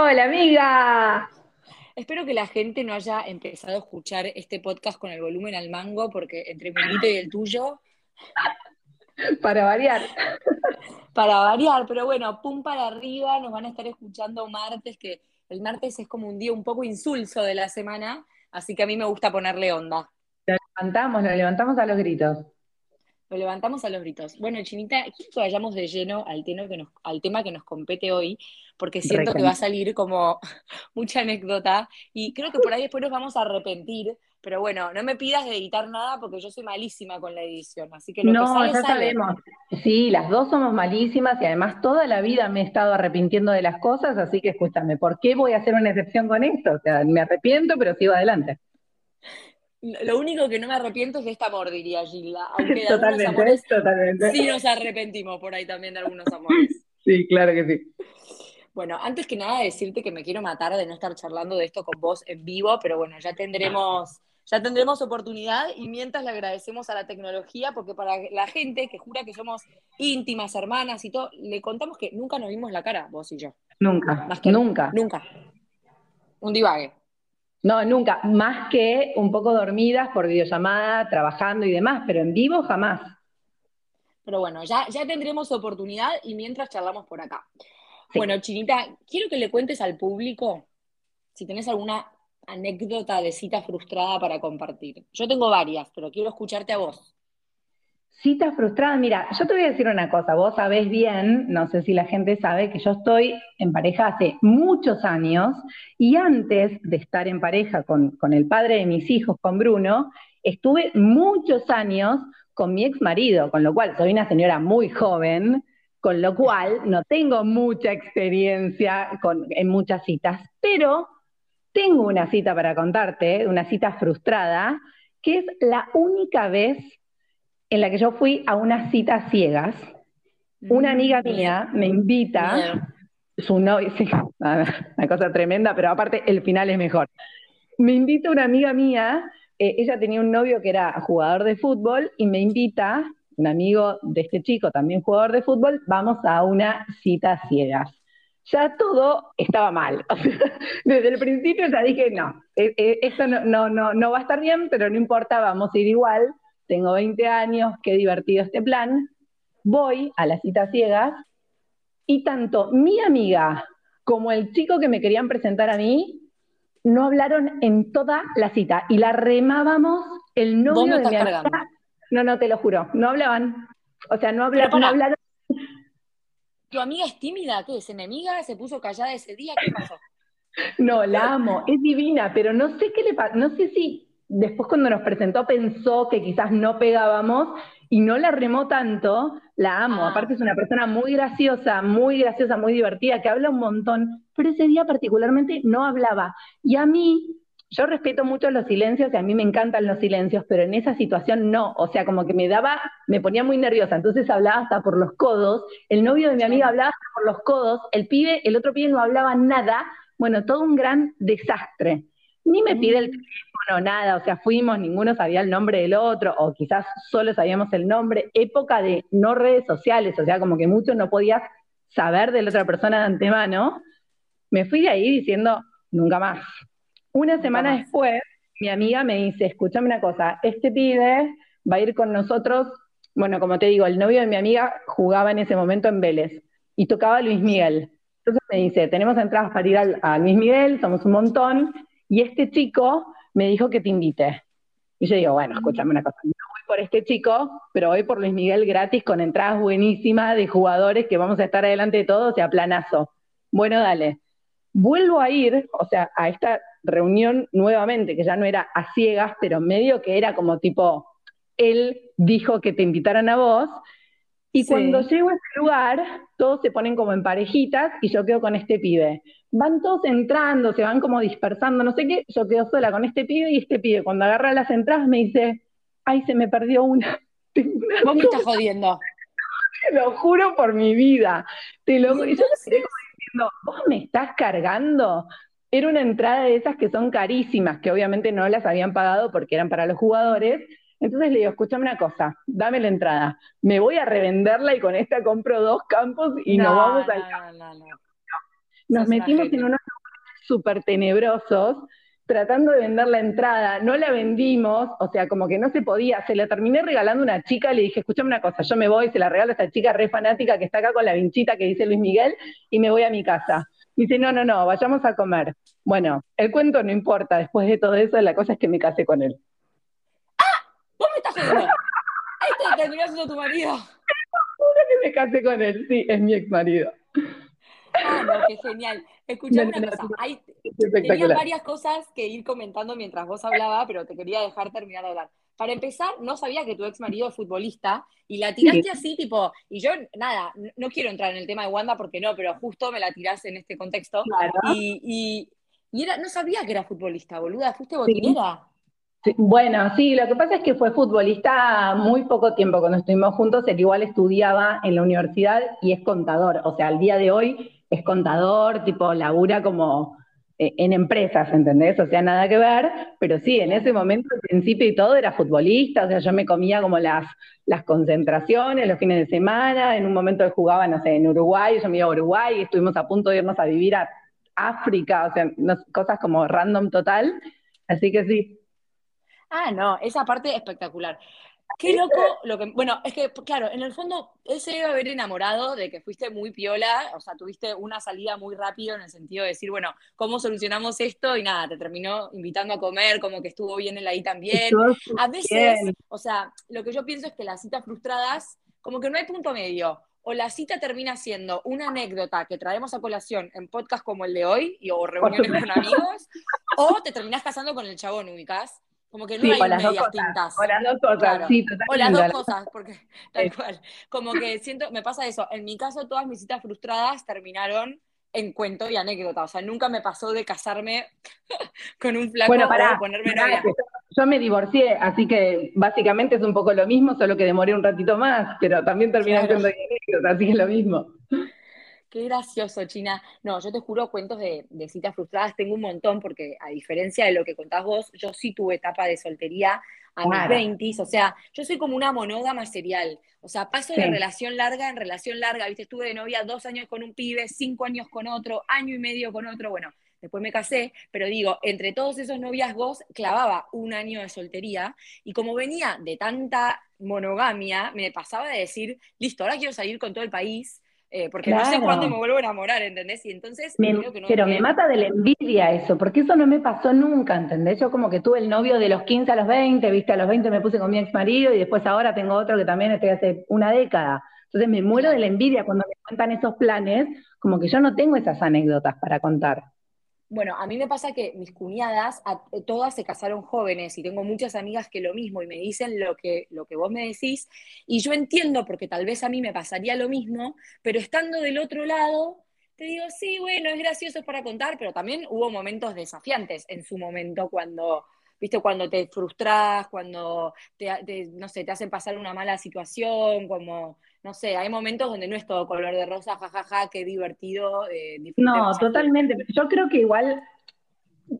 Hola, amiga. Espero que la gente no haya empezado a escuchar este podcast con el volumen al mango, porque entre mi grito y el tuyo. Para variar. Para variar, pero bueno, pum para arriba, nos van a estar escuchando martes, que el martes es como un día un poco insulso de la semana, así que a mí me gusta ponerle onda. Lo levantamos, lo levantamos a los gritos. Lo levantamos a los gritos. Bueno, Chinita, quiero que vayamos de lleno al tema que nos, al tema que nos compete hoy, porque siento que va a salir como mucha anécdota y creo que por ahí después nos vamos a arrepentir. Pero bueno, no me pidas de editar nada porque yo soy malísima con la edición, así que lo no, que sale, ya sale. sabemos. Sí, las dos somos malísimas y además toda la vida me he estado arrepintiendo de las cosas, así que escúchame, ¿por qué voy a hacer una excepción con esto? O sea, me arrepiento, pero sigo adelante. Lo único que no me arrepiento es de este amor, diría Gilda. Aunque de Totalmente, amores totalmente. sí nos arrepentimos por ahí también de algunos amores. Sí, claro que sí. Bueno, antes que nada decirte que me quiero matar de no estar charlando de esto con vos en vivo, pero bueno, ya tendremos, ya tendremos oportunidad y mientras le agradecemos a la tecnología, porque para la gente que jura que somos íntimas, hermanas y todo, le contamos que nunca nos vimos la cara, vos y yo. Nunca, Más que nunca. Nunca. Un divague. No, nunca. Más que un poco dormidas por videollamada, trabajando y demás, pero en vivo jamás. Pero bueno, ya, ya tendremos oportunidad y mientras charlamos por acá. Sí. Bueno, Chinita, quiero que le cuentes al público si tenés alguna anécdota de cita frustrada para compartir. Yo tengo varias, pero quiero escucharte a vos. Cita frustrada, mira, yo te voy a decir una cosa, vos sabés bien, no sé si la gente sabe, que yo estoy en pareja hace muchos años y antes de estar en pareja con, con el padre de mis hijos, con Bruno, estuve muchos años con mi ex marido, con lo cual soy una señora muy joven, con lo cual no tengo mucha experiencia con, en muchas citas, pero tengo una cita para contarte, una cita frustrada, que es la única vez en la que yo fui a una cita ciegas. Una amiga mía me invita, Miedo. su novio, sí, una cosa tremenda, pero aparte el final es mejor. Me invita una amiga mía, eh, ella tenía un novio que era jugador de fútbol y me invita, un amigo de este chico, también jugador de fútbol, vamos a una cita ciegas. Ya todo estaba mal. Desde el principio ya dije, no, eh, eh, esto no, no, no, no va a estar bien, pero no importa, vamos a ir igual. Tengo 20 años, qué divertido este plan. Voy a las citas ciegas y tanto mi amiga como el chico que me querían presentar a mí no hablaron en toda la cita y la remábamos el novio me de estás mi amiga. No, no, te lo juro, no hablaban. O sea, no, habla- no hablaron. ¿Tu amiga es tímida? ¿Qué es enemiga? ¿Se puso callada ese día? ¿Qué pasó? No, la amo, es divina, pero no sé qué le pasa, no sé si después cuando nos presentó pensó que quizás no pegábamos y no la remó tanto, la amo, Ah. aparte es una persona muy graciosa, muy graciosa, muy divertida, que habla un montón, pero ese día particularmente no hablaba. Y a mí, yo respeto mucho los silencios y a mí me encantan los silencios, pero en esa situación no, o sea, como que me daba, me ponía muy nerviosa, entonces hablaba hasta por los codos, el novio de mi amiga hablaba hasta por los codos, el pibe, el otro pibe no hablaba nada, bueno, todo un gran desastre. Ni me pide el teléfono, nada, o sea, fuimos, ninguno sabía el nombre del otro, o quizás solo sabíamos el nombre, época de no redes sociales, o sea, como que mucho no podías saber de la otra persona de antemano. Me fui de ahí diciendo, nunca más. Una semana más. después, mi amiga me dice, escúchame una cosa, este pibe va a ir con nosotros, bueno, como te digo, el novio de mi amiga jugaba en ese momento en Vélez y tocaba Luis Miguel. Entonces me dice, tenemos entradas para ir al- a Luis Miguel, somos un montón, y este chico me dijo que te invite. Y yo digo, bueno, escúchame una cosa, no voy por este chico, pero voy por Luis Miguel gratis con entradas buenísimas de jugadores que vamos a estar adelante de todos, o sea, planazo. Bueno, dale. Vuelvo a ir, o sea, a esta reunión nuevamente, que ya no era a ciegas, pero medio que era como tipo, él dijo que te invitaran a vos, y Sí. cuando llego a ese lugar, todos se ponen como en parejitas y yo quedo con este pibe. Van todos entrando, se van como dispersando, no sé qué, yo quedo sola con este pibe y este pibe cuando agarra las entradas me dice, ay, se me perdió una. Una Vos me estás jodiendo. te lo juro por mi vida. Te lo y yo me entonces- quedé como diciendo, ¿vos me estás cargando? Era una entrada de esas que son carísimas, que obviamente no las habían pagado porque eran para los jugadores. Entonces le digo, escúchame una cosa, dame la entrada. Me voy a revenderla y con esta compro dos campos y nos No, vamos al no, no, no, no. nos metimos en unos súper tenebrosos tratando de vender la entrada, no la vendimos, o sea, como que no se podía, se la terminé regalando a una chica, le dije, escúchame una cosa, yo me voy, se la regalo a esta chica re fanática que está acá con la vinchita que dice Luis Miguel, y me voy a mi casa. dice, no, no, no, vayamos a comer. Bueno, el cuento no importa, después de todo eso, la cosa es que me casé con él. ¿Vos me estás jodiendo? ¿Este terminó siendo tu marido? que me casé con él, sí, es mi ex marido. Ah, no, qué genial. Escuchame una cosa, hay, tenía varias cosas que ir comentando mientras vos hablabas, pero te quería dejar terminar de hablar. Para empezar, no sabía que tu ex marido es futbolista y la tiraste así, tipo, y yo, nada, no quiero entrar en el tema de Wanda porque no, pero justo me la tiraste en este contexto. Y, y, era, no sabía que era futbolista, boluda, fuiste botinera. Bueno, sí, lo que pasa es que fue futbolista muy poco tiempo cuando estuvimos juntos, él igual estudiaba en la universidad y es contador, o sea, al día de hoy es contador, tipo, labura como eh, en empresas, ¿entendés? O sea, nada que ver, pero sí, en ese momento, al principio y todo, era futbolista, o sea, yo me comía como las, concentraciones, los fines de semana, en un momento jugaba, no sé, en Uruguay, yo me iba a Uruguay, estuvimos a punto de irnos a vivir a África, o sea, cosas como random total, así que sí. Ah, no, esa parte espectacular. Qué loco lo que. Bueno, es que, claro, en el fondo, él se debe haber enamorado de que fuiste muy piola, o sea, tuviste una salida muy rápido en el sentido de decir, bueno, ¿cómo solucionamos esto? Y nada, te terminó invitando a comer, como que estuvo bien él ahí también. A veces, o sea, lo que yo pienso es que las citas frustradas, como que no hay punto medio. O la cita termina siendo una anécdota que traemos a colación en podcast como el de hoy, y, o reuniones con amigos, o te terminás casando con el chabón, ubicás. Como que no hay medias tintas. O las dos cosas, sí, O las dos cosas, porque tal cual. Como que siento, me pasa eso. En mi caso, todas mis citas frustradas terminaron en cuento y anécdota. O sea, nunca me pasó de casarme con un flaco bueno, para, ponerme novia. Yo me divorcié, así que básicamente es un poco lo mismo, solo que demoré un ratito más, pero también terminan siendo anécdotas, así que es lo mismo. Qué gracioso, China. No, yo te juro, cuentos de, citas frustradas tengo un montón, porque a diferencia de lo que contás vos, yo sí tuve etapa de soltería a mis 20 o sea, yo soy como una monógama serial. O sea, paso de relación larga en relación larga, ¿viste? Estuve de novia dos años con un pibe, cinco años con otro, año y medio con otro, bueno, después me casé, pero digo, entre todos esos noviazgos clavaba un año de soltería y como venía de tanta monogamia, me pasaba de decir, listo, ahora quiero salir con todo el país, eh, porque no sé cuándo me vuelvo a enamorar, ¿entendés? Y entonces Pero me mata de la envidia eso, porque eso no me pasó nunca, ¿entendés? Yo como que tuve el novio de los 15 a los 20, viste, a los 20 me puse con mi ex marido y después ahora tengo otro que también estoy hace una década. Entonces me muero de la envidia cuando me cuentan esos planes, como que yo no tengo esas anécdotas para contar. Bueno, a mí me pasa que mis cuñadas, eh, todas se casaron jóvenes y tengo muchas amigas que lo mismo y me dicen lo que, lo que vos me decís y yo entiendo porque tal vez a mí me pasaría lo mismo, pero estando del otro lado, te digo, sí, bueno, es gracioso para contar, pero también hubo momentos desafiantes en su momento cuando, viste, cuando te frustras, cuando te, no sé, te hacen pasar una mala situación, como no sé, hay momentos donde no es todo color de rosa, jajaja, qué divertido. Eh, no, totalmente. Yo creo que igual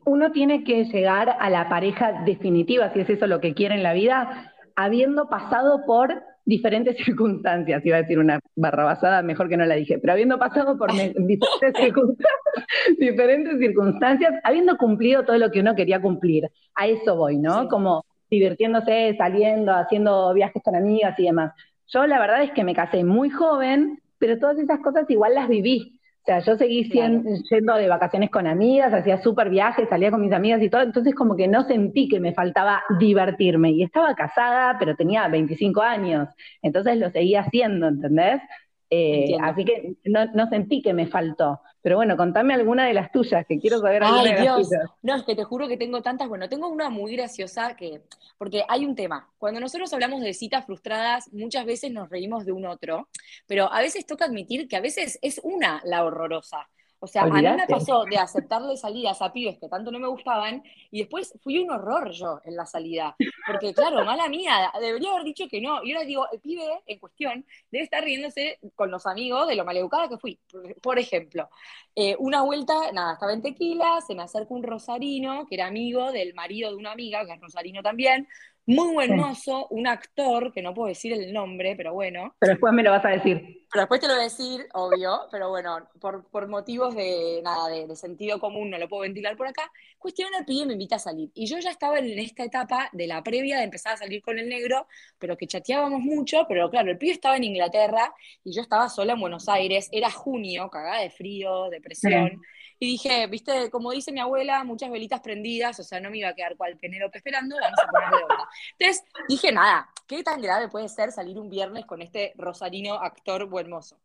uno tiene que llegar a la pareja definitiva, si es eso lo que quiere en la vida, habiendo pasado por diferentes circunstancias. Iba a decir una barrabasada, mejor que no la dije, pero habiendo pasado por diferentes, circunstancias, diferentes circunstancias, habiendo cumplido todo lo que uno quería cumplir. A eso voy, ¿no? Como divirtiéndose, saliendo, haciendo viajes con amigas y demás. Yo la verdad es que me casé muy joven, pero todas esas cosas igual las viví. O sea, yo seguí yendo de vacaciones con amigas, hacía súper viajes, salía con mis amigas y todo, entonces como que no sentí que me faltaba divertirme. Y estaba casada, pero tenía 25 años, entonces lo seguía haciendo, ¿entendés? Eh, así que no, sentí que me faltó. Pero bueno, contame alguna de las tuyas, que quiero saber alguna de las tuyas. No, es que te juro que tengo tantas. Bueno, tengo una muy graciosa que. Porque hay un tema. Cuando nosotros hablamos de citas frustradas, muchas veces nos reímos de un otro, pero a veces toca admitir que a veces es una la horrorosa. O sea, a mí me pasó de aceptarle salidas a pibes que tanto no me gustaban y después fui un horror yo en la salida. Porque, claro, mala mía, debería haber dicho que no. Y ahora digo, el pibe en cuestión debe estar riéndose con los amigos de lo maleducada que fui. Por ejemplo, eh, una vuelta, nada, estaba en tequila, se me acerca un rosarino que era amigo del marido de una amiga, que es rosarino también. Muy buen mozo, un actor, que no puedo decir el nombre, pero bueno. Pero después me lo vas a decir. Pero después te lo voy a decir, obvio, pero bueno, por, motivos de nada, de, sentido común, no lo puedo ventilar por acá. Cuestión el pibe me invita a salir. Y yo ya estaba en esta etapa de la previa de empezar a salir con el negro, pero que chateábamos mucho, pero claro, el pibe estaba en Inglaterra y yo estaba sola en Buenos Aires, era junio, cagada de frío, depresión. Y dije, viste, como dice mi abuela, muchas velitas prendidas, o sea, no me iba a quedar cual Penélope esperando, vamos a ponerle onda. Entonces dije, nada, ¿qué tan grave puede ser salir un viernes con este rosarino actor buen mozo?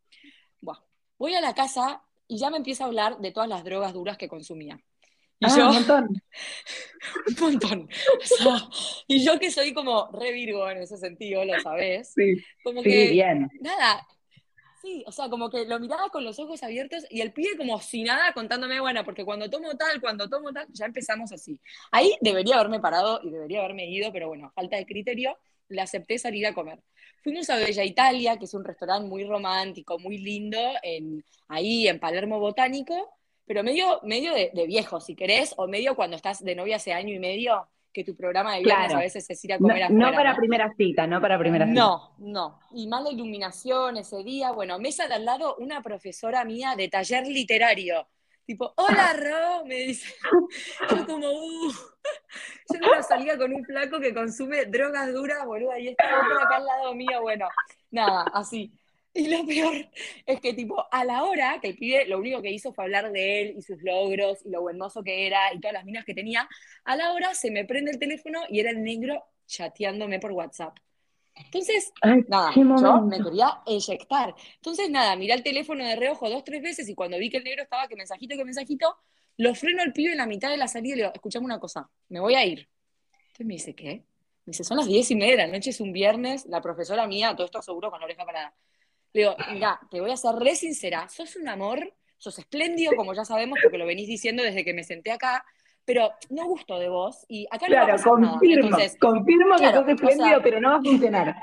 Bueno, voy a la casa y ya me empieza a hablar de todas las drogas duras que consumía. Y ah, yo, un montón. un montón. y yo que soy como re virgo en ese sentido, lo sabés. Sí, como que, bien. Nada, Sí, o sea, como que lo miraba con los ojos abiertos y el pibe como si nada contándome, bueno, porque cuando tomo tal, cuando tomo tal, ya empezamos así. Ahí debería haberme parado y debería haberme ido, pero bueno, falta de criterio, le acepté salir a comer. Fuimos a Bella Italia, que es un restaurante muy romántico, muy lindo, en, ahí en Palermo Botánico, pero medio, medio de, de viejo, si querés, o medio cuando estás de novia hace año y medio, que tu programa de viernes a veces es ir a comer no, afuera. No para primera cita, no para primera cita. No, no. Y mala iluminación ese día. Bueno, mesa de al lado una profesora mía de taller literario. Tipo, hola Ro, me dice. Yo como, uh. Yo no salía con un flaco que consume drogas duras, boludo, y estaba acá al lado mío, bueno, nada, así. Y lo peor es que, tipo, a la hora que el pibe lo único que hizo fue hablar de él y sus logros y lo buen que era y todas las minas que tenía, a la hora se me prende el teléfono y era el negro chateándome por WhatsApp. Entonces, nada, yo me quería eyectar. Entonces, nada, miré el teléfono de reojo dos, tres veces y cuando vi que el negro estaba que mensajito, que mensajito, lo freno al pibe en la mitad de la salida y le digo, escuchame una cosa, me voy a ir. Entonces me dice, ¿qué? Me dice, son las diez y media de la noche, es un viernes, la profesora mía, todo esto seguro con la oreja parada. Le digo, mira, te voy a ser re sincera, sos un amor, sos espléndido, como ya sabemos, porque lo venís diciendo desde que me senté acá, pero no gusto de vos y acá no va a confirmo, nada. confirmo que sos espléndido, pero no va a funcionar.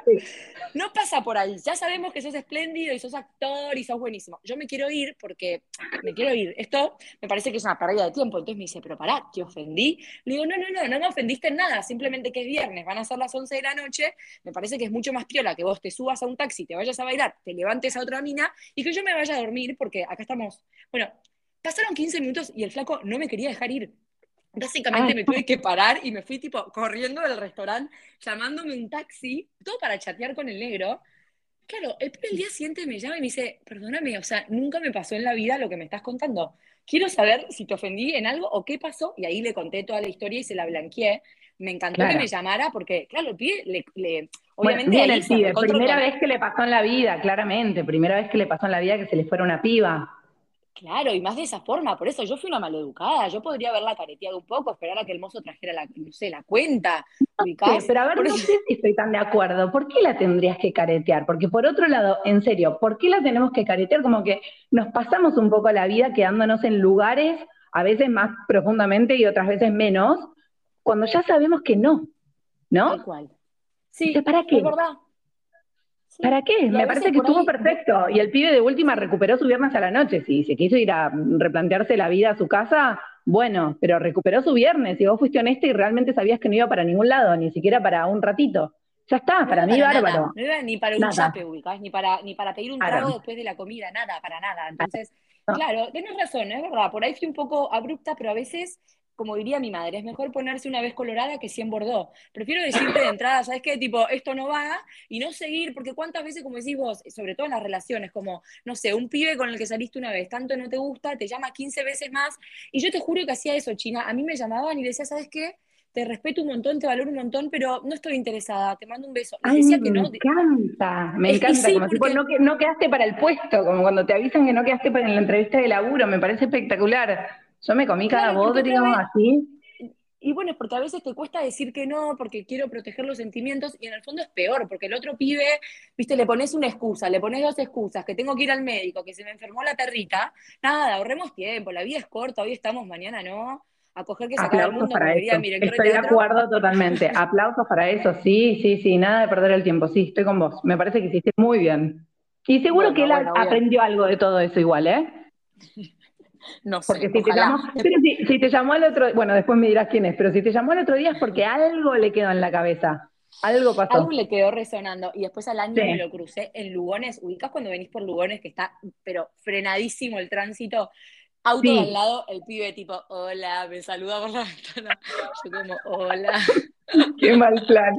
No pasa por ahí. Ya sabemos que sos espléndido y sos actor y sos buenísimo. Yo me quiero ir porque me quiero ir. Esto me parece que es una pérdida de tiempo. Entonces me dice, pero pará, ¿te ofendí? Le digo, no, no, no, no me ofendiste en nada. Simplemente que es viernes, van a ser las 11 de la noche. Me parece que es mucho más piola que vos te subas a un taxi, te vayas a bailar, te levantes a otra mina y que yo me vaya a dormir porque acá estamos. Bueno, pasaron 15 minutos y el flaco no me quería dejar ir. Básicamente me tuve que parar y me fui tipo corriendo del restaurante, llamándome un taxi, todo para chatear con el negro. Claro, el, el día siguiente me llama y me dice, perdóname, o sea, nunca me pasó en la vida lo que me estás contando. Quiero saber si te ofendí en algo o qué pasó. Y ahí le conté toda la historia y se la blanqueé. Me encantó que me llamara porque, claro, el pibe le, obviamente el primera vez que le pasó en la vida, claramente, primera vez que le pasó en la vida que se le fuera una piba. Claro, y más de esa forma, por eso yo fui una maleducada, yo podría haberla careteado un poco, esperar a que el mozo trajera la, no sé, la cuenta. pero a ver, no sé si estoy tan de acuerdo. ¿Por qué la tendrías que caretear? Porque por otro lado, en serio, ¿por qué la tenemos que caretear? Como que nos pasamos un poco la vida quedándonos en lugares, a veces más profundamente y otras veces menos, cuando ya sabemos que no, ¿no? Tal cual. Sí, ¿para qué? Es verdad. ¿Para qué? Me parece que estuvo perfecto. Y el pibe de última recuperó su viernes a la noche. Si se quiso ir a replantearse la vida a su casa, bueno, pero recuperó su viernes. Y vos fuiste honesta y realmente sabías que no iba para ningún lado, ni siquiera para un ratito. Ya está, para mí bárbaro. No iba ni para un chape, ni para, ni para pedir un trago después de la comida, nada, para nada. Entonces, claro, tenés razón, es verdad. Por ahí fui un poco abrupta, pero a veces como diría mi madre, es mejor ponerse una vez colorada que 100 bordó. Prefiero decirte de entrada, ¿sabes qué? Tipo, esto no va, y no seguir, porque cuántas veces, como decís vos, sobre todo en las relaciones, como, no sé, un pibe con el que saliste una vez, tanto no te gusta, te llama 15 veces más, y yo te juro que hacía eso, China. A mí me llamaban y decía, ¿sabes qué? te respeto un montón, te valoro un montón, pero no estoy interesada, te mando un beso. Ay, me encanta, me encanta, como si no, no, quedaste para el puesto, como cuando te avisan que no quedaste para la entrevista de laburo, me parece espectacular. Yo me comí cada digamos así. Y bueno, porque a veces te cuesta decir que no, porque quiero proteger los sentimientos, y en el fondo es peor, porque el otro pibe, viste, le pones una excusa, le pones dos excusas, que tengo que ir al médico, que se me enfermó la perrita, nada, ahorremos tiempo, la vida es corta, hoy estamos, mañana no, a coger que se acaba el mundo, para eso. Estoy de, acuerdo totalmente, aplausos para eso, sí, sí, sí, nada de perder el tiempo, sí, estoy con vos, me parece que hiciste muy bien. Y seguro que él aprendió algo de todo eso igual, ¿eh? No sé, Porque si te, llamó, pero si, te llamó al otro, bueno, después me dirás quién es, pero si te llamó al otro día es porque algo le quedó en la cabeza. Algo pasó. Algo le quedó resonando. Y después al año me lo crucé en Lugones. ¿Ubicás cuando venís por Lugones que está, pero frenadísimo el tránsito? Auto al lado, el pibe tipo, hola, me saluda por la ventana. Yo como, hola. Qué mal plan.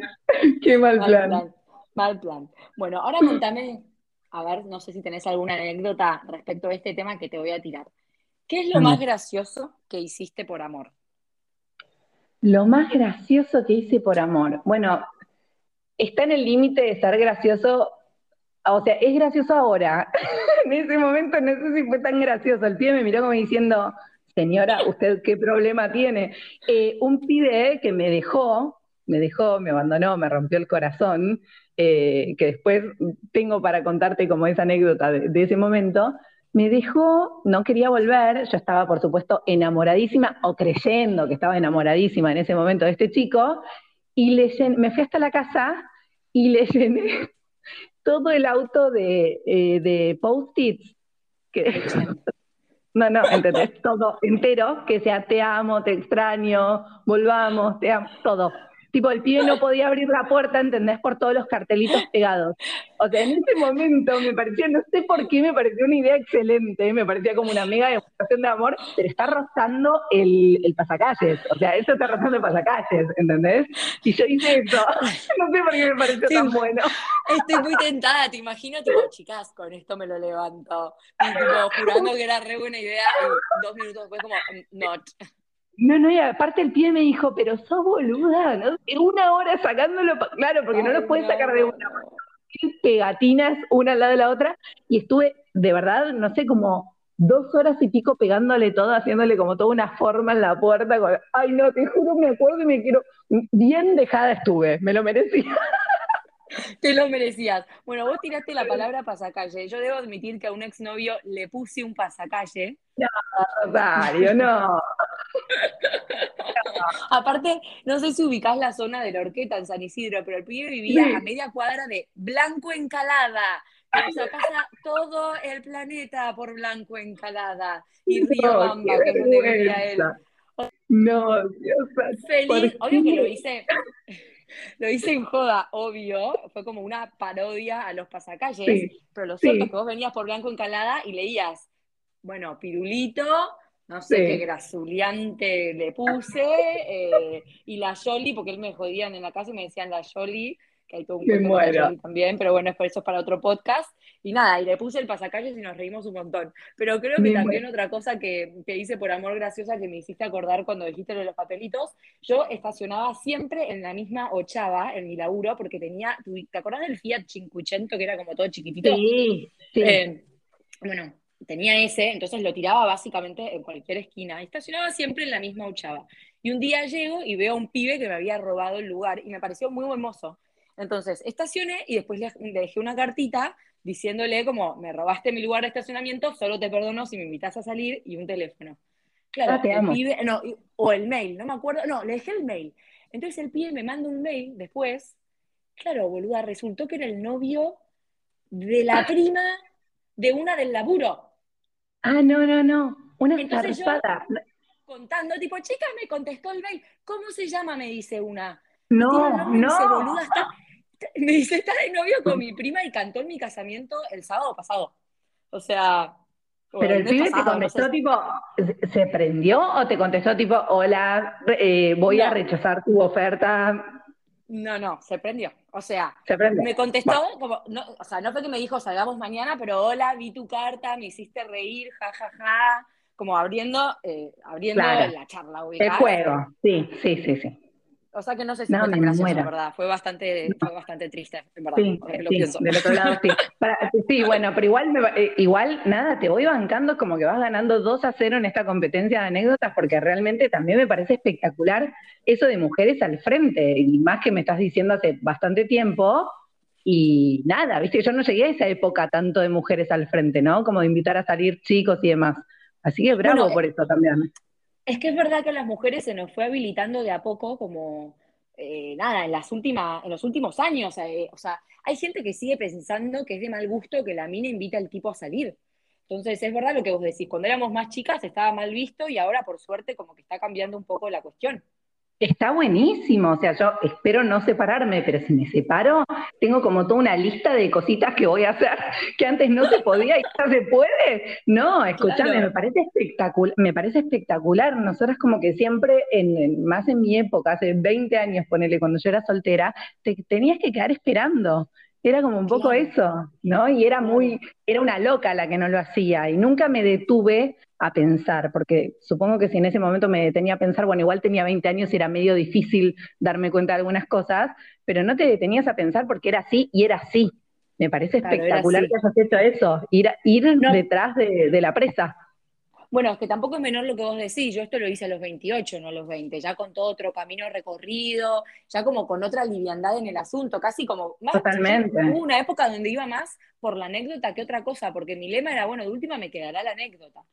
Qué mal, plan. Mal plan. Bueno, ahora contame, a ver, no sé si tenés alguna anécdota respecto a este tema que te voy a tirar. ¿Qué es lo más gracioso que hiciste por amor? Lo más gracioso que hice por amor. Bueno, está en el límite de estar gracioso, o sea, es gracioso ahora. en ese momento no sé si fue tan gracioso. El pibe me miró como diciendo, señora, ¿usted qué problema tiene? Eh, un pibe que me dejó, me dejó, me abandonó, me rompió el corazón, eh, que después tengo para contarte como esa anécdota de, ese momento, me dejó, no quería volver, yo estaba por supuesto enamoradísima o creyendo que estaba enamoradísima en ese momento de este chico, y le me fui hasta la casa y le llené todo el auto de, eh, de post-its. Que, no, no, ¿entendés? Todo entero, que sea te amo, te extraño, volvamos, te amo, todo. Tipo, el pibe no podía abrir la puerta, ¿entendés? Por todos los cartelitos pegados. O sea, en ese momento me parecía, no sé por qué, me pareció una idea excelente, me parecía como una mega demostración de amor, pero está rozando el, el pasacalles. O sea, eso está rozando el pasacalles, ¿entendés? Y yo hice eso. No sé por qué me pareció tan bueno. Estoy muy tentada, te imagino, tipo, chicas, con esto me lo levanto. Y tipo, jurando que era re buena idea, y dos minutos después, como, not. No, no, y aparte el pie me dijo, pero sos boluda, ¿no? Una hora sacándolo, claro, porque no lo puedes sacar de una. Pegatinas una al lado de la otra, y estuve, de verdad, no sé, como dos horas y pico pegándole todo, haciéndole como toda una forma en la puerta. Ay, no, te juro, me acuerdo y me quiero. Bien dejada estuve, me lo merecía. Te lo merecías. Bueno, vos tiraste la palabra pasacalle. Yo debo admitir que a un exnovio le puse un pasacalle. No, Rosario, no. Aparte, no sé si ubicás la zona de la Orqueta en San Isidro, pero el pibe vivía a media cuadra de Blanco Encalada. O sea, pasa todo el planeta por Blanco Encalada y Río Bamba, que es donde vivía él. No, Dios Feliz, obvio que lo hice. Lo hice en joda, obvio, fue como una parodia a los pasacalles, pero lo cierto es que vos venías por Blanco Encalada y leías, bueno, Pirulito, no sé qué grasuliante le puse, eh, y la Yoli, porque él me jodían en la casa y me decían la Yoli, que hay todo un Yoli también, pero bueno, es por eso es para otro podcast. Y nada, y le puse el pasacalles y nos reímos un montón. Pero creo que también otra cosa que, que, hice por amor graciosa que me hiciste acordar cuando dijiste lo de los papelitos, yo estacionaba siempre en la misma ochava en mi laburo, porque tenía, ¿te acordás del Fiat Cinquecento que era como todo chiquitito? Sí, sí. Eh, bueno, tenía ese, entonces lo tiraba básicamente en cualquier esquina. Estacionaba siempre en la misma ochava. Y un día llego y veo a un pibe que me había robado el lugar y me pareció muy buen mozo. Entonces estacioné y después le, dejé una cartita diciéndole como, me robaste mi lugar de estacionamiento, solo te perdono si me invitas a salir y un teléfono. Claro, ah, el pibe, no, o el mail, no me acuerdo, no, le dejé el mail. Entonces el pibe me manda un mail después, claro, boluda, resultó que era el novio de la prima de una del laburo. Ah, no, no, no. Una Entonces yo, contando, tipo, chica, me contestó el mail. ¿Cómo se llama? Me dice una. No, no. Dice, boluda, está, me dice, está de novio con mi prima y cantó en mi casamiento el sábado pasado. O sea. Pero el pibe te contestó tipo, ¿se prendió o te contestó tipo, hola, eh, voy a rechazar tu oferta? No, no, se prendió. O sea, me contestó, como, no, o sea, no fue que me dijo salgamos mañana, pero hola, vi tu carta, me hiciste reír, jajaja, ja, ja, como abriendo, eh, abriendo la charla. El juego, sí, sí, sí, sí. O sea que no sé si fue tan gracioso, verdad. Fue bastante, fue bastante triste, en verdad. Sí, lo pienso. Del otro lado, sí. sí, bueno, pero igual, eh, igual, nada, te voy bancando como que vas ganando 2 a 0 en esta competencia de anécdotas, porque realmente también me parece espectacular eso de mujeres al frente, y más que me estás diciendo hace bastante tiempo. Y nada, viste, yo no llegué a esa época tanto de mujeres al frente, ¿no? Como de invitar a salir chicos y demás. Así que bravo por eso también. Es que es verdad que las mujeres se nos fue habilitando de a poco como, eh, nada, en, las últimas, en los últimos años. Eh, o sea, hay gente que sigue pensando que es de mal gusto que la mina invita al tipo a salir. Entonces, es verdad lo que vos decís, cuando éramos más chicas estaba mal visto y ahora por suerte como que está cambiando un poco la cuestión. Está buenísimo, o sea, yo espero no separarme, pero si me separo, tengo como toda una lista de cositas que voy a hacer que antes no se podía y ya se puede. No, escúchame, me parece espectacular, me parece espectacular. Nosotras como que siempre, en, más en mi época, hace 20 años, ponele, cuando yo era soltera, te tenías que quedar esperando. Era como un poco eso, ¿no? Y era muy, era una loca la que no lo hacía y nunca me detuve a pensar, porque supongo que si en ese momento me detenía a pensar, bueno, igual tenía 20 años y era medio difícil darme cuenta de algunas cosas, pero no te detenías a pensar porque era así y era así. Me parece espectacular que hayas hecho eso, ir, ir detrás de la presa. Bueno, es que tampoco es menor lo que vos decís, yo esto lo hice a los 28, no a los 20, ya con todo otro camino recorrido, ya como con otra liviandad en el asunto, casi como más. Totalmente. Hubo una época donde iba más por la anécdota que otra cosa, porque mi lema era, bueno, de última me quedará la anécdota.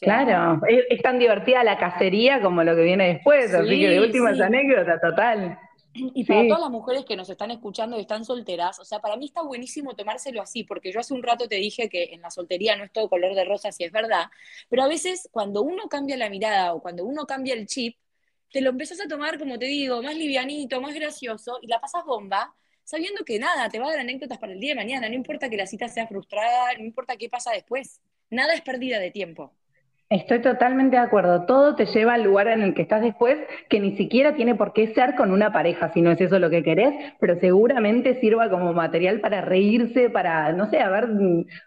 Claro, es, tan divertida la cacería como lo que viene después, así que de última es anécdota, total. Y para todas las mujeres que nos están escuchando y están solteras, o sea, para mí está buenísimo tomárselo así, porque yo hace un rato te dije que en la soltería no es todo color de rosa, si es verdad, pero a veces cuando uno cambia la mirada o cuando uno cambia el chip, te lo empezás a tomar, como te digo, más livianito, más gracioso, y la pasas bomba, sabiendo que nada, te va a dar anécdotas para el día de mañana, no importa que la cita sea frustrada, no importa qué pasa después, nada es pérdida de tiempo. Estoy totalmente de acuerdo. Todo te lleva al lugar en el que estás después, que ni siquiera tiene por qué ser con una pareja, si no es eso lo que querés, pero seguramente sirva como material para reírse, para, no sé, haber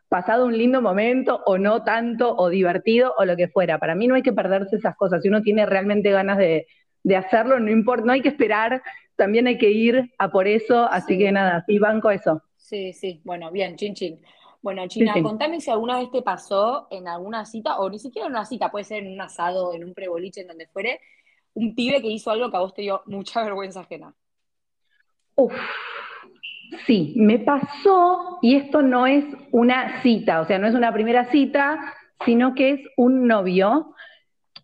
pasado un lindo momento o no tanto, o divertido, o lo que fuera. Para mí no hay que perderse esas cosas. Si uno tiene realmente ganas de, hacerlo, no importa, no hay que esperar, también hay que ir a por eso. Así que nada, sí, banco eso. Sí, sí, bueno, bien, chin chin. Bueno, China, contame si alguna vez te pasó en alguna cita, o ni siquiera en una cita, puede ser en un asado, en un preboliche, en donde fuere, un pibe que hizo algo que a vos te dio mucha vergüenza ajena. Uf, sí, me pasó, y esto no es una cita, o sea, no es una primera cita, sino que es un novio.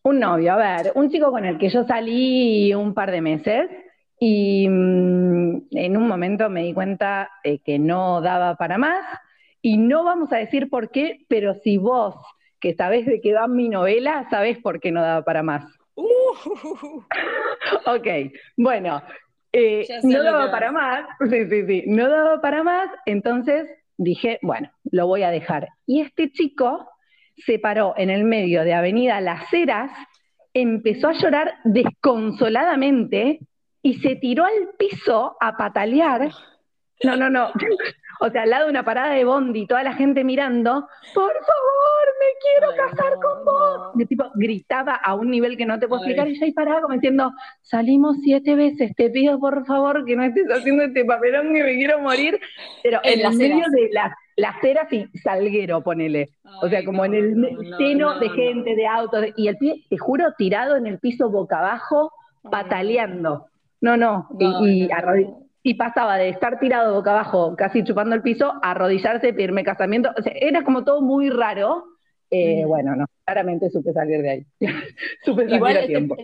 Un novio, a ver, un chico con el que yo salí un par de meses y mm, en un momento me di cuenta que no daba para más y no vamos a decir por qué, pero si vos, que sabés de qué va mi novela, sabés por qué no daba para más. Uh. ok, bueno, eh, no daba para más, sí, sí, sí, no daba para más, entonces dije, bueno, lo voy a dejar. Y este chico se paró en el medio de Avenida Las Heras, empezó a llorar desconsoladamente y se tiró al piso a patalear. No, no, no. O sea, al lado de una parada de bondi, toda la gente mirando, por favor, me quiero casar con vos. Y tipo gritaba a un nivel que no te puedo explicar, y yo ahí paraba como diciendo, salimos siete veces, te pido por favor que no estés haciendo este papelón que me quiero morir. Pero en, el medio de las las ceras y salguero, ponele. o sea, como en el seno de gente, de autos, y el pie, te juro, tirado en el piso boca abajo, pataleando. No, no, y, y y pasaba de estar tirado boca abajo, casi chupando el piso, a arrodillarse, pedirme casamiento. O sea, era como todo muy raro. Eh, bueno, no, claramente supe salir de ahí. supe salir Igual a este tiempo.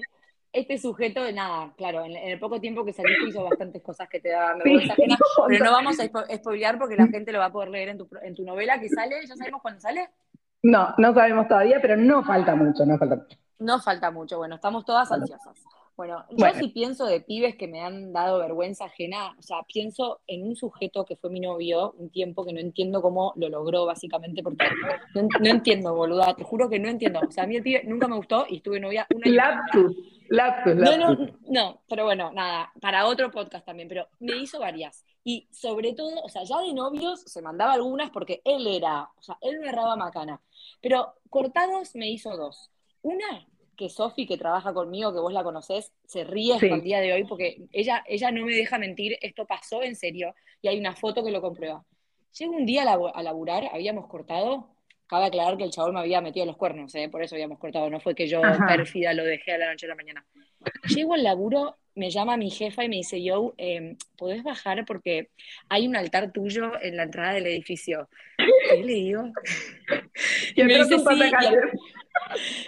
Este, sujeto de nada, claro, en, el poco tiempo que saliste hizo bastantes cosas que te daban vergüenza pero no vamos a spoilear porque la gente lo va a poder leer en tu, en tu novela que sale, ¿ya sabemos cuándo sale? No, no sabemos todavía, pero no falta mucho, no falta mucho. No falta mucho, bueno, estamos todas ansiosas. Bueno, yo sí pienso de pibes que me han dado vergüenza ajena, o sea, pienso en un sujeto que fue mi novio un tiempo que no entiendo cómo lo logró, básicamente, porque no, entiendo, boluda, te juro que no entiendo. O sea, a mí el pibe nunca me gustó y estuve novia una lapsus, lapsus, No, no, no, pero bueno, nada, para otro podcast también, pero me hizo varias. Y sobre todo, o sea, ya de novios se mandaba algunas porque él era, o sea, él me erraba macana. Pero cortados me hizo dos. Una, que Sofi, que trabaja conmigo, que vos la conocés, se ríe hasta el día de hoy porque ella, ella no me deja mentir, esto pasó en serio y hay una foto que lo comprueba. Llego un día a, laburar, habíamos cortado, cabe aclarar que el chabón me había metido los cuernos, ¿eh? por eso habíamos cortado, no fue que yo pérfida lo dejé a la noche a la mañana. Llego al laburo, me llama mi jefa y me dice, yo, eh, ¿podés bajar porque hay un altar tuyo en la entrada del edificio? ¿Qué le digo? Y, me dice, sí,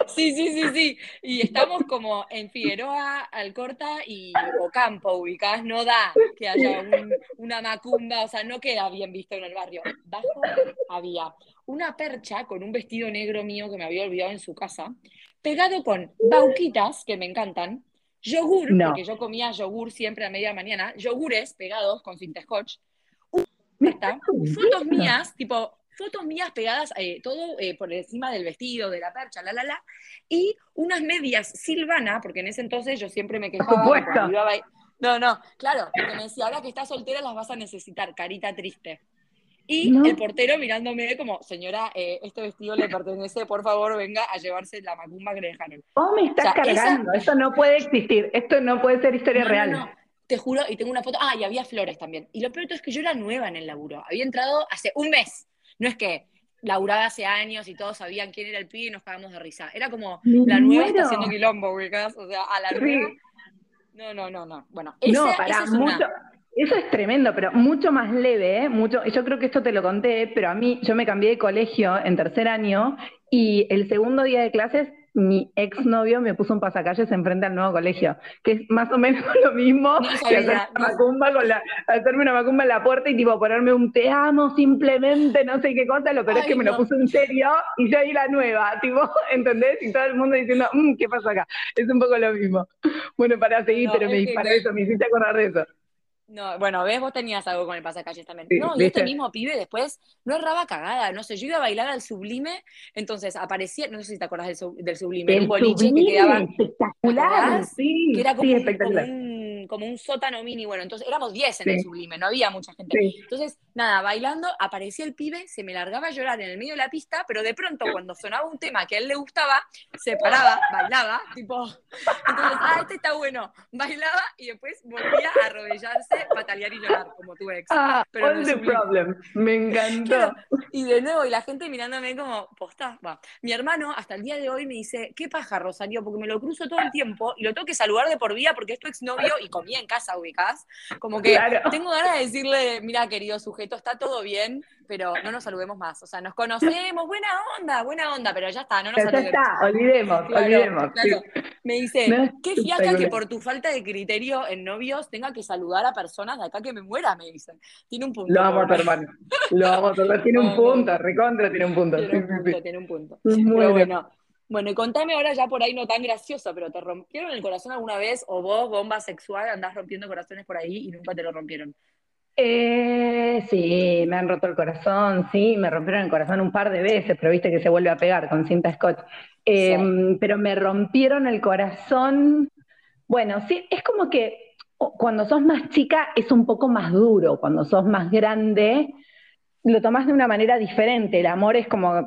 Sí, sí, sí, sí. Y estamos como en Figueroa, Alcorta y Ocampo, ubicadas. No da que haya una macumba, o sea, no queda bien visto en el barrio. Bajo había una percha con un vestido negro mío que me había olvidado en su casa, pegado con bauquitas, que me encantan, yogur, porque yo comía yogur siempre a media mañana, yogures pegados con cinta scotch, fotos mías, tipo fotos mías pegadas, eh, todo eh, por encima del vestido, de la percha, la, la, la, y unas medias Silvana, porque en ese entonces yo siempre me quejaba. No, no, claro, porque me decía, ahora que estás soltera las vas a necesitar, carita triste. Y el portero mirándome como, señora, eh, este vestido le pertenece, por favor, venga a llevarse la macumba que le dejaron. ¿Cómo me estás cargando? Esto no puede existir, esto no puede ser historia real. te juro, y tengo una foto, ah, y había flores también. Y lo peor es que yo era nueva en el laburo, había entrado hace un mes. No es que laburaba hace años y todos sabían quién era el pibe y nos cagamos de risa. Era como la nueva está haciendo quilombo, ubicás. O sea, a la nueva. No, no, no, no. Bueno, no, para mucho. Eso es tremendo, pero mucho más leve, ¿eh? Mucho, yo creo que esto te lo conté, pero a mí, yo me cambié de colegio en tercer año y el segundo día de clases mi exnovio me puso un pasacalles enfrente al nuevo colegio, que es más o menos lo mismo que hacerme una, macumba con la, hacerme una macumba en la puerta y tipo ponerme un te amo simplemente, no sé qué cosa, lo peor es que me lo puso en serio y yo ahí la nueva, tipo, ¿entendés? Y todo el mundo diciendo, mm, ¿qué pasa acá? Es un poco lo mismo. Bueno, para seguir, pero me disparó eso, me hiciste acordar de eso. No, bueno, ves, vos tenías algo con el pasacalles también. no, y este mismo pibe después no erraba cagada, no sé, yo iba a bailar al sublime, entonces aparecía, no sé si te acordás del, sublime, un boliche que quedaba espectacular, sí, que era como, espectacular. como un sótano mini, bueno, entonces éramos 10 en el sublime, no había mucha gente. Entonces, nada, bailando, aparecía el pibe, se me largaba a llorar en el medio de la pista, pero de pronto cuando sonaba un tema que a él le gustaba, se paraba, bailaba, tipo, entonces, ah, este está bueno, bailaba y después volvía a arrodillarse, patalear y llorar, como tu ex. Ah, pero all the problem, me encantó. y de nuevo, y la gente mirándome como, posta, va. Mi hermano hasta el día de hoy me dice, ¿qué paja, Rosario? Porque me lo cruzo todo el tiempo y lo tengo que saludar de por vida porque es tu exnovio y comía en casa, ubicás. Como que tengo ganas de decirle, mira, querido sujeto, está todo bien, pero no nos saludemos más. O sea, nos conocemos, buena onda, buena onda, pero ya está, no nos pero Ya está, olvidemos, olvidemos. Me dice, qué fiaca que por tu falta de criterio en novios tenga que saludar a personas de acá que me muera, me dicen. Tiene un punto. Lo amo a tu hermano. Lo amo a tu hermano. Tiene un punto, recontra tiene un punto. Tiene un punto, tiene un punto. Muy bueno. Bueno, y contame ahora ya por ahí no tan gracioso, pero ¿te rompieron el corazón alguna vez? ¿O vos, bomba sexual, andás rompiendo corazones por ahí y nunca te lo rompieron? Eh, sí, me han roto el corazón, sí, me rompieron el corazón un par de veces, pero viste que se vuelve a pegar con cinta scotch. Em, pero me rompieron el corazón. Bueno, sí, es como que cuando sos más chica es un poco más duro, cuando sos más grande lo tomás de una manera diferente, el amor es como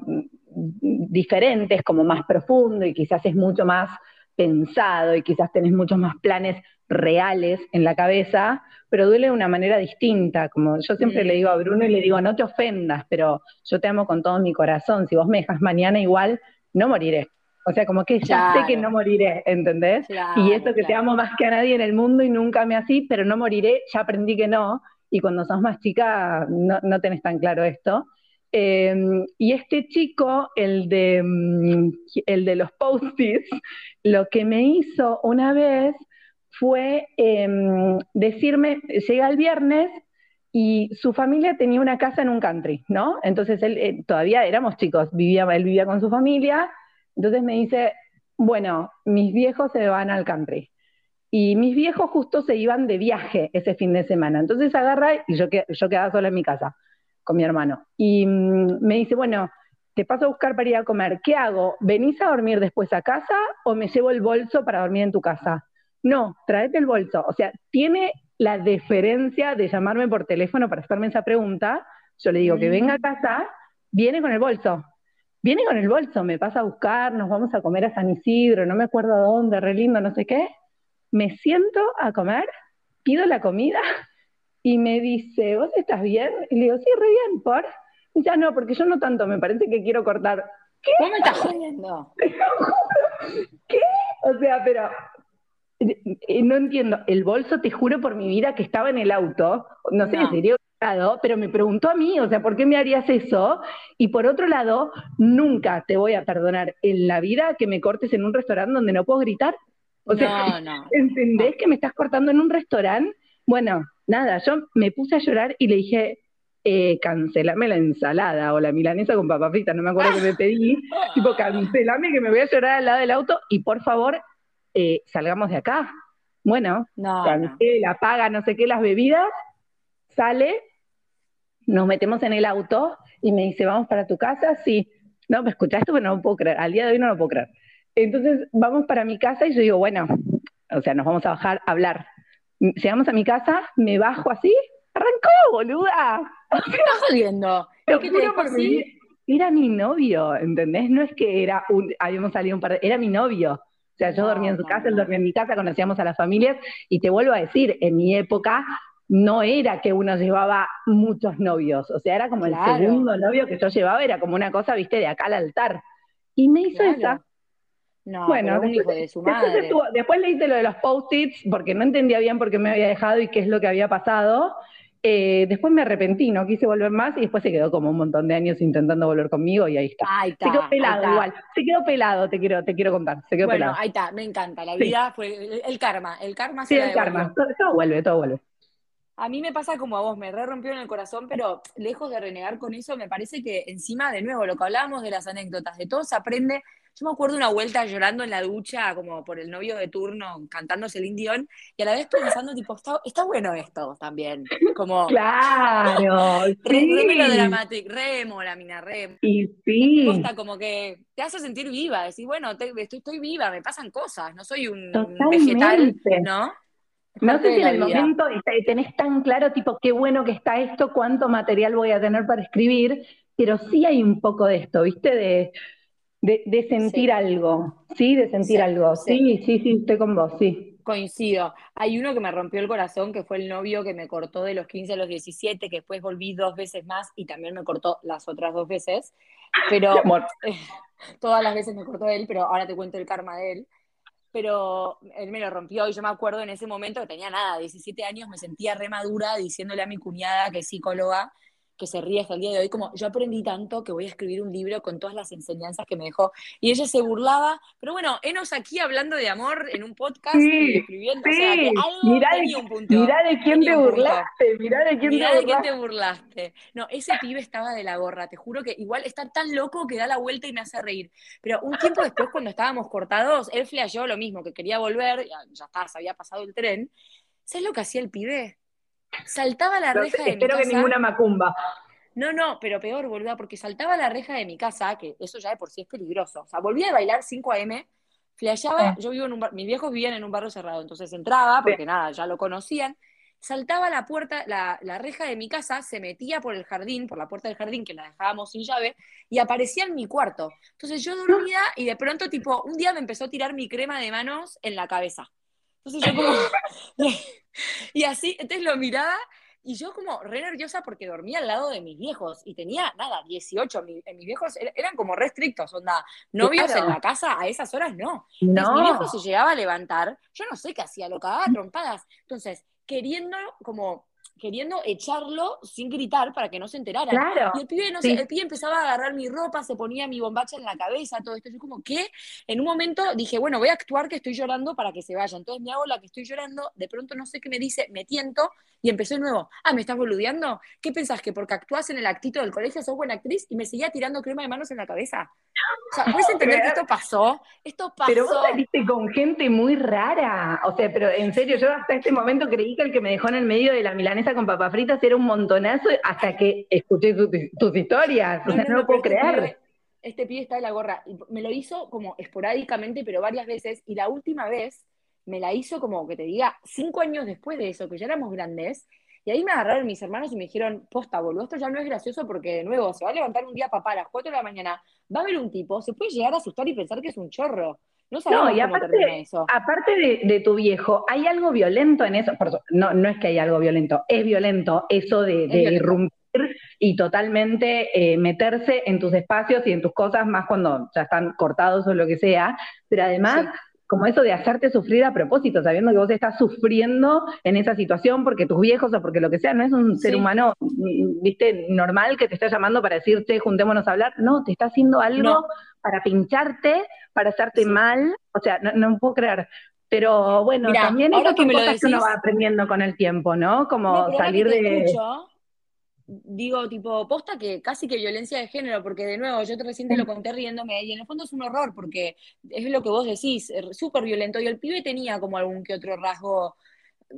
diferentes, como más profundo y quizás es mucho más pensado y quizás tenés muchos más planes reales en la cabeza, pero duele de una manera distinta. Como yo siempre le digo a Bruno y le digo, no te ofendas, pero yo te amo con todo mi corazón. Si vos me dejas mañana igual, no moriré. O sea, como que ya sé que no moriré, ¿entendés? y esto que te amo más que a nadie en el mundo y nunca me así, pero no moriré, ya aprendí que no. Y cuando sos más chica no, no tenés tan claro esto. Em, y este chico, el de, mm, el de los post-its, lo que me hizo una vez fue em, decirme, llega el viernes y su familia tenía una casa en un country, ¿no? Entonces él, eh, todavía éramos chicos, vivía, él vivía con su familia, entonces me dice, bueno, mis viejos se van al country. Y mis viejos justo se iban de viaje ese fin de semana. Entonces agarra y yo, yo quedaba sola en mi casa con mi hermano. Y mm, me dice, bueno, te paso a buscar para ir a comer. ¿Qué hago? ¿Venís a dormir después a casa o me llevo el bolso para dormir en tu casa? No, tráete el bolso. O sea, tiene la deferencia de llamarme por teléfono para hacerme esa pregunta. Yo le digo que venga a casa, viene con el bolso. Viene con el bolso, me pasa a buscar, nos vamos a comer a San Isidro, no me acuerdo dónde, re lindo, no sé qué. Me siento a comer, pido la comida y me dice, ¿vos estás bien? Y le digo, sí, re bien, ¿por? Y ya no, porque yo no tanto, me parece que quiero cortar. ¿Qué? ¿Cómo me estás jodiendo? ¿Qué? O sea, pero eh, no entiendo. El bolso, te juro por mi vida que estaba en el auto. No sé, no. sería pero me preguntó a mí, o sea, ¿por qué me harías eso? Y por otro lado, nunca te voy a perdonar en la vida que me cortes en un restaurante donde no puedo gritar. O sea, no, ¿entendés que me estás cortando en un restaurante? Bueno, nada, yo me puse a llorar y le dije, eh, cancelame la ensalada o la milanesa con papa frita, no me acuerdo que me pedí, tipo, cancelame que me voy a llorar al lado del auto y por favor, eh, salgamos de acá. Bueno, cancela, paga, no sé qué, las bebidas, sale, nos metemos en el auto y me dice, ¿vamos para tu casa? Sí. No, me escuchaste, pero no lo puedo creer. Al día de hoy no lo puedo creer. Entonces vamos para mi casa y yo digo, bueno, o sea, nos vamos a bajar a hablar. Llegamos a mi casa, me bajo así, arrancó, boluda. ¿Qué estás jodiendo? Era mi novio, ¿entendés? No es que era un, habíamos salido un par de, era mi novio. O sea, yo dormía en su casa, él dormía en mi casa, conocíamos a las familias, y te vuelvo a decir, en mi época no era que uno llevaba muchos novios, o sea, era como el segundo novio que yo llevaba, era como una cosa, viste, de acá al altar. Y me hizo esa. No, bueno, un hijo de su madre. Después, le hice lo de los post-its porque no entendía bien por qué me había dejado y qué es lo que había pasado. Eh, después me arrepentí, no quise volver más y después se quedó como un montón de años intentando volver conmigo y ahí está. se quedó pelado igual, se quedó pelado, te quiero, te quiero contar, se quedó bueno, ahí está, me encanta, la vida fue el, karma, el karma Sí, el karma, todo, vuelve, todo vuelve. A mí me pasa como a vos, me re rompió en el corazón, pero lejos de renegar con eso, me parece que encima, de nuevo, lo que hablábamos de las anécdotas, de todo se aprende. Yo me acuerdo una vuelta llorando en la ducha, como por el novio de turno, cantándose el indión, y a la vez pensando, tipo, está, bueno esto también. Como. Claro. re, sí. remo la mina, remo. Y sí. Costa como que te hace sentir viva, decir, bueno, estoy, estoy viva, me pasan cosas, no soy un vegetal, ¿no? No sé si en el momento tenés tan claro, tipo, qué bueno que está esto, cuánto material voy a tener para escribir, pero sí hay un poco de esto, ¿viste? De, de, sentir algo, ¿sí? De sentir algo. Sí, sí, sí, estoy con vos, sí. Coincido. Hay uno que me rompió el corazón, que fue el novio que me cortó de los 15 a los 17, que después volví dos veces más y también me cortó las otras dos veces. Pero todas las veces me cortó él, pero ahora te cuento el karma de él pero él me lo rompió y yo me acuerdo en ese momento que tenía nada, 17 años, me sentía re madura diciéndole a mi cuñada que es psicóloga, que se ríe hasta el día de hoy, como yo aprendí tanto que voy a escribir un libro con todas las enseñanzas que me dejó. Y ella se burlaba, pero bueno, enos aquí hablando de amor en un podcast y escribiendo. Sí. O sea, que mirá, de, un punto, mirá de quién te burlaste, mirá de quién te burlaste. quién te burlaste. No, ese pibe estaba de la gorra, te juro que igual está tan loco que da la vuelta y me hace reír. Pero un tiempo después, cuando estábamos cortados, él flasheó lo mismo, que quería volver, ya, ya está, se había pasado el tren. ¿Sabes lo que hacía el pibe? Saltaba la reja de mi casa. Espero que ninguna macumba. No, no, pero peor, boluda, porque saltaba la reja de mi casa, que eso ya de por sí es peligroso. O sea, volvía a bailar 5 a.m., flasheaba, ah. yo vivo en un bar, mis viejos vivían en un barrio cerrado, entonces entraba, porque nada, ya lo conocían, saltaba la puerta, la, la, reja de mi casa, se metía por el jardín, por la puerta del jardín, que la dejábamos sin llave, y aparecía en mi cuarto. Entonces yo dormía y de pronto, tipo, un día me empezó a tirar mi crema de manos en la cabeza. Entonces yo como... y así, entonces lo miraba y yo como re nerviosa porque dormía al lado de mis viejos y tenía, nada, 18. mis viejos er, eran como restrictos, onda, novios en la casa a esas horas no. no. Mi viejo se llegaba a levantar, yo no sé qué hacía, lo cagaba trompadas. Entonces, queriendo como queriendo echarlo sin gritar para que no se enterara. Y el pibe, no sé, el pibe empezaba a agarrar mi ropa, se ponía mi bombacha en la cabeza, todo esto. Yo como, ¿qué? En un momento dije, bueno, voy a actuar que estoy llorando para que se vaya. Entonces me hago la que estoy llorando, de pronto no sé qué me dice, me tiento y empezó de nuevo. Ah, ¿me estás boludeando? ¿Qué pensás? ¿Que porque actúas en el actito del colegio sos buena actriz? Y me seguía tirando crema de manos en la cabeza. O sea, ¿puedes entender que esto pasó? Esto pasó. Pero vos saliste con gente muy rara. O sea, pero en serio, yo hasta este momento creí que el que me dejó en el medio de la milanesa con papas fritas era un montonazo hasta que escuché tus historias. o sea, no, lo puedo este creer. este pibe está de la gorra. Me lo hizo como esporádicamente, pero varias veces. Y la última vez me la hizo como que te diga, cinco años después de eso, que ya éramos grandes. Y ahí me agarraron mis hermanos y me dijeron, posta, boludo, esto ya no es gracioso porque de nuevo se va a levantar un día papá a las 4 de la mañana, va a haber un tipo, se puede llegar a asustar y pensar que es un chorro. No y aparte, eso. Aparte de, tu viejo, ¿hay algo violento en eso? No, no es que hay algo violento, es violento eso de, irrumpir y totalmente eh, meterse en tus espacios y en tus cosas, más cuando ya están cortados o lo que sea. Pero además, como eso de hacerte sufrir a propósito, sabiendo que vos estás sufriendo en esa situación porque tus viejos o porque lo que sea, no es un ser humano, viste, normal que te está llamando para decirte, juntémonos a hablar, no, te está haciendo algo para pincharte, para hacerte mal, o sea, no, puedo creer. Pero bueno, también es que, cosas que uno va aprendiendo con el tiempo, ¿no? Como salir de digo, tipo, posta que casi que violencia de género, porque de nuevo, yo te recién te lo conté riéndome, y en el fondo es un horror, porque es lo que vos decís, súper violento, y el pibe tenía como algún que otro rasgo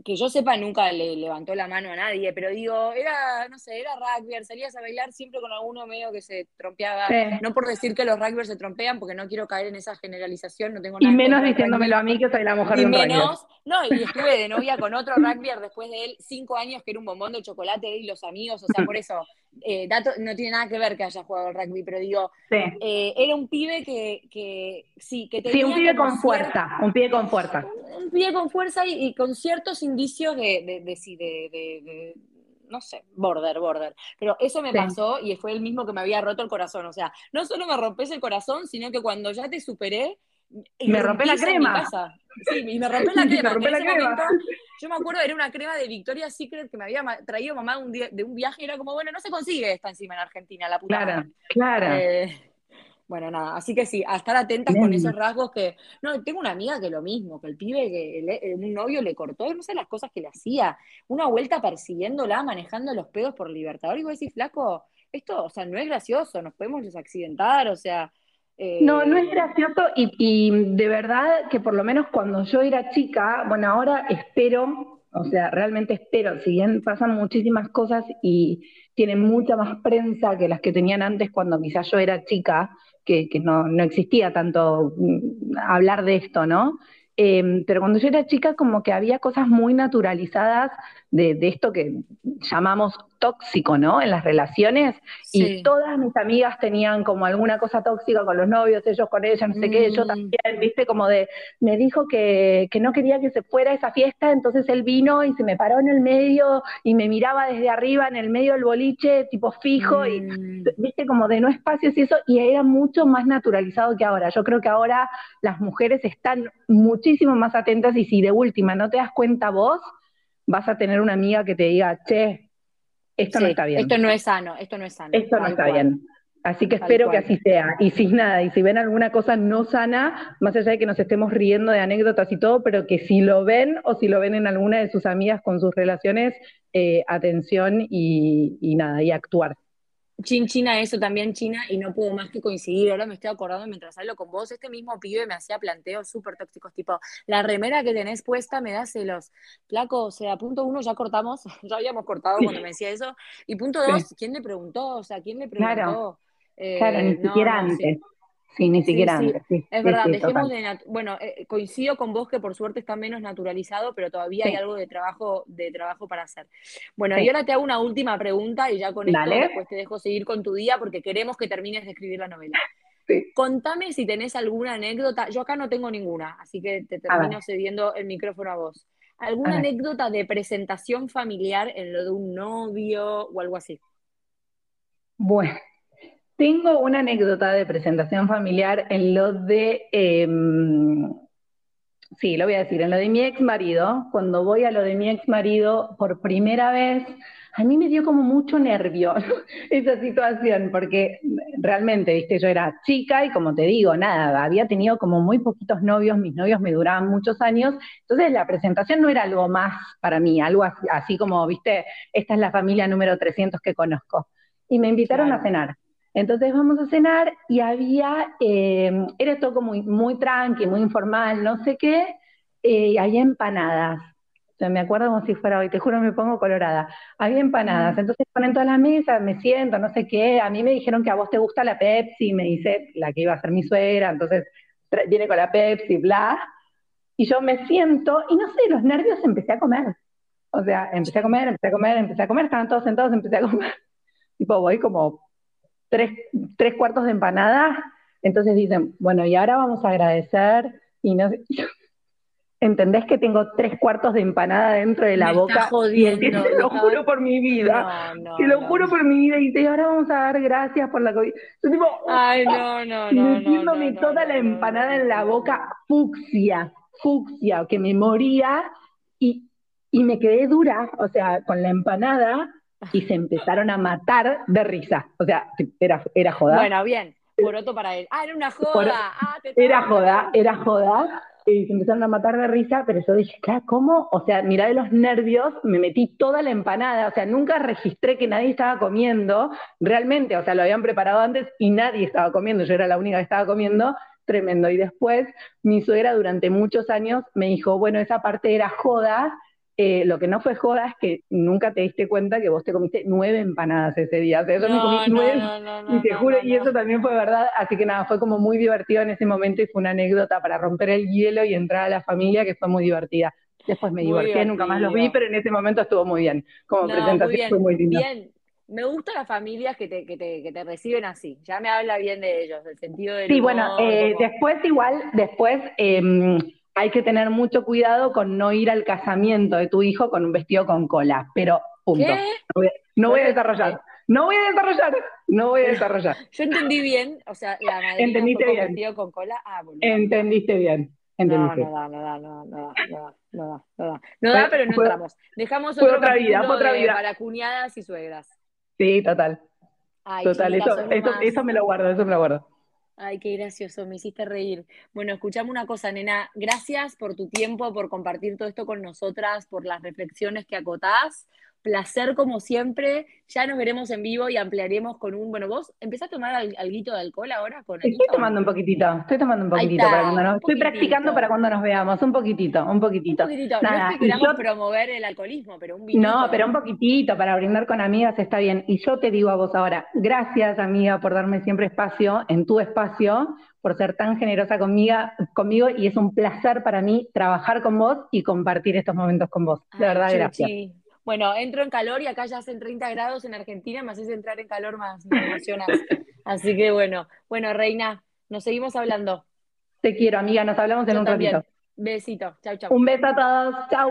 que yo sepa, nunca le levantó la mano a nadie, pero digo, era, no sé, era rugby, salías a bailar siempre con alguno medio que se trompeaba. No por decir que los rugbyers se trompean, porque no quiero caer en esa generalización, no tengo nada. Y menos diciénómelo a mí, que soy la mujer y de menos, no, y estuve de novia con otro rugbyer después de él, cinco años, que era un bombón de chocolate, y los amigos, o sea, por eso, eh, dato, no tiene nada que ver que haya jugado al rugby, pero digo, eh, era un pibe que, que sí, que tenía. Sí, un pibe con fuerza, un pibe con fuerza. Un, pibe con fuerza y, con ciertos indicios de, de, de, de no sé, border, border. Pero eso me pasó y fue el mismo que me había roto el corazón. O sea, no solo me rompes el corazón, sino que cuando ya te superé, me rompe la crema. Sí, y me rompe la crema. en ese momento, yo me acuerdo, era una crema de Victoria's Secret que me había traído mamá un día, de un viaje y era como, bueno, no se consigue esta encima en Argentina, la puta. Claro, claro. Eh, bueno, nada, así que sí, a estar atentas con esos rasgos que. No, tengo una amiga que lo mismo, que el pibe, que un novio le cortó, no sé las cosas que le hacía, una vuelta persiguiéndola, manejando los pedos por Libertador, y vos decís, flaco, esto, o sea, no es gracioso, nos podemos desaccidentar, o sea, no, no es eh, gracioso y, de verdad que por lo menos cuando yo era chica, bueno, ahora espero, o sea, realmente espero, si bien pasan muchísimas cosas y tienen mucha más prensa que las que tenían antes cuando quizás yo era chica, que, no, no existía tanto mm, hablar de esto, ¿no? Em, pero cuando yo era chica como que había cosas muy naturalizadas de, esto que llamamos tóxico, ¿no? En las relaciones. Y todas mis amigas tenían como alguna cosa tóxica con los novios, ellos con ella, no sé qué, yo mm. también, viste, como de, me dijo que, no quería que se fuera a esa fiesta, entonces él vino y se me paró en el medio y me miraba desde arriba en el medio del boliche, tipo fijo, y mm. viste, como de no espacios y eso, y era mucho más naturalizado que ahora. Yo creo que ahora las mujeres están muchísimo más atentas y si de última no te das cuenta vos, vas a tener una amiga que te diga, che, esto no está bien. Esto no es sano, esto no es sano. Esto no está bien. Así que espero que así sea. Y si nada, y si ven alguna cosa no sana, más allá de que nos estemos riendo de anécdotas y todo, pero que si lo ven o si lo ven en alguna de sus amigas con sus relaciones, eh, atención y, y nada, y actuar. Chin China eso también, China, y no puedo más que coincidir. Ahora me estoy acordando mientras hablo con vos, este mismo pibe me hacía planteos súper tóxicos, tipo, la remera que tenés puesta me da celos. Placo, o sea, punto uno, ya cortamos, ya habíamos cortado cuando me decía eso. Y punto dos, ¿quién le preguntó? O sea, ¿quién le preguntó? Claro, claro ni eh, siquiera antes. Sí, ni siquiera antes. es verdad, dejemos de. Bueno, eh, coincido con vos que por suerte está menos naturalizado, pero todavía hay algo de trabajo, de trabajo para hacer. Bueno, y ahora te hago una última pregunta y ya con esto después te dejo seguir con tu día porque queremos que termines de escribir la novela. Contame si tenés alguna anécdota. Yo acá no tengo ninguna, así que te termino cediendo el micrófono a vos. ¿Alguna anécdota de presentación familiar en lo de un novio o algo así? Bueno, tengo una anécdota de presentación familiar en lo de, em, sí, lo voy a decir, en lo de mi ex marido. Cuando voy a lo de mi ex marido por primera vez, a mí me dio como mucho nervio esa situación, porque realmente, viste, yo era chica y como te digo, nada, había tenido como muy poquitos novios, mis novios me duraban muchos años, entonces la presentación no era algo más para mí, algo así, como, viste, esta es la familia número 300 que conozco. Y me invitaron a cenar. Entonces vamos a cenar y había, eh, era todo muy, muy tranqui, muy informal, no sé qué, eh, y había empanadas. O me acuerdo como si fuera hoy, te juro me pongo colorada. Había empanadas, mm. entonces ponen todas las mesas, me siento, no sé qué. A mí me dijeron que a vos te gusta la Pepsi, me dice la que iba a ser mi suegra, entonces viene con la Pepsi, bla. Y yo me siento, y no sé, los nervios empecé a comer. O sea, empecé a comer, empecé a comer, empecé a comer, estaban todos sentados, empecé a comer. Tipo, voy como tres, tres cuartos de empanada, entonces dicen, bueno, y ahora vamos a agradecer, y no ¿Entendés que tengo tres cuartos de empanada dentro de la Me boca? estás jodiendo, te lo juro por mi vida. No, no, te lo no. juro por mi vida. Y te ahora vamos a dar gracias por la COVID. Yo tipo, Ay, no, no, no, no. metiéndome no, no, toda no, la empanada no, en la boca, fucsia, fucsia, que me moría y, y me quedé dura, o sea, con la empanada y se empezaron a matar de risa. O sea, era, era joda. Bueno, bien. Poroto para él. Ah, era una joda. Por- Ah, te Era joda, era joda. Y se empezaron a matar de risa, pero yo dije, ¿cómo? O sea, mirá de los nervios, me metí toda la empanada, o sea, nunca registré que nadie estaba comiendo, realmente, o sea, lo habían preparado antes y nadie estaba comiendo, yo era la única que estaba comiendo, tremendo. Y después, mi suegra durante muchos años me dijo, bueno, esa parte era joda, eh, lo que no fue joda es que nunca te diste cuenta que vos te comiste nueve empanadas ese día, o sea, yo me comí No, no, nueve no, y te juro, y eso también fue verdad, así que nada, fue como muy divertido en ese momento y fue una anécdota para romper el hielo y entrar a la familia que fue muy divertida. Después me divertí, nunca más los vi, pero en ese momento estuvo muy bien. Como No, presentación muy bien, fue muy lindo. bien. Me gustan las familias que te, que te, que te reciben así. Ya me habla bien de ellos, del sentido del Sí, bueno, eh, como- después igual, después eh, hay que tener mucho cuidado con no ir al casamiento de tu hijo con un vestido con cola, pero punto. ¿Qué? No voy, no voy a desarrollar, no voy a desarrollar, no voy a desarrollar. Yo entendí bien, o sea, la madrina Entendiste fue bien. vestido con cola. Ah, boludo. Entendiste bien, No, entendiste. no da, no da, no da, no da, no da, no da, no da. No da, pero no fue- entramos. Dejamos fue otro otra vida, capítulo fue otra de- vida. para cuñadas y suegras. Sí, total, Ay, total, eso, más. eso me lo guardo, eso me lo guardo. Ay, qué gracioso, me hiciste reír. Bueno, escuchame una cosa, nena. Gracias por tu tiempo, por compartir todo esto con nosotras, por las reflexiones que acotás. Placer como siempre. Ya nos veremos en vivo y ampliaremos con un. Bueno, vos empezás a tomar al- alguito de alcohol ahora con Estoy ¿o no? tomando un poquitito, estoy tomando un poquitito está, para cuando nos, estoy poquitito. practicando para cuando nos veamos, un poquitito, un Un poquitito. poquitito. Nada, no es que queramos yo- promover el alcoholismo, pero un vinito. No, pero un poquitito para brindar con amigas está bien. Y yo te digo a vos ahora, gracias amiga por darme siempre espacio en tu espacio, por ser tan generosa conmigo, conmigo y es un placer para mí trabajar con vos y compartir estos momentos con vos. De Ay, verdad, Chuchi. Bueno, entro en calor y acá ya hacen 30 grados en Argentina, me haces entrar en calor más, me emocionas. Así que bueno, bueno, Reina, nos seguimos hablando. Te quiero, amiga, nos hablamos en Yo un también. ratito. Besito, chau, chau. Un beso a todos, chau.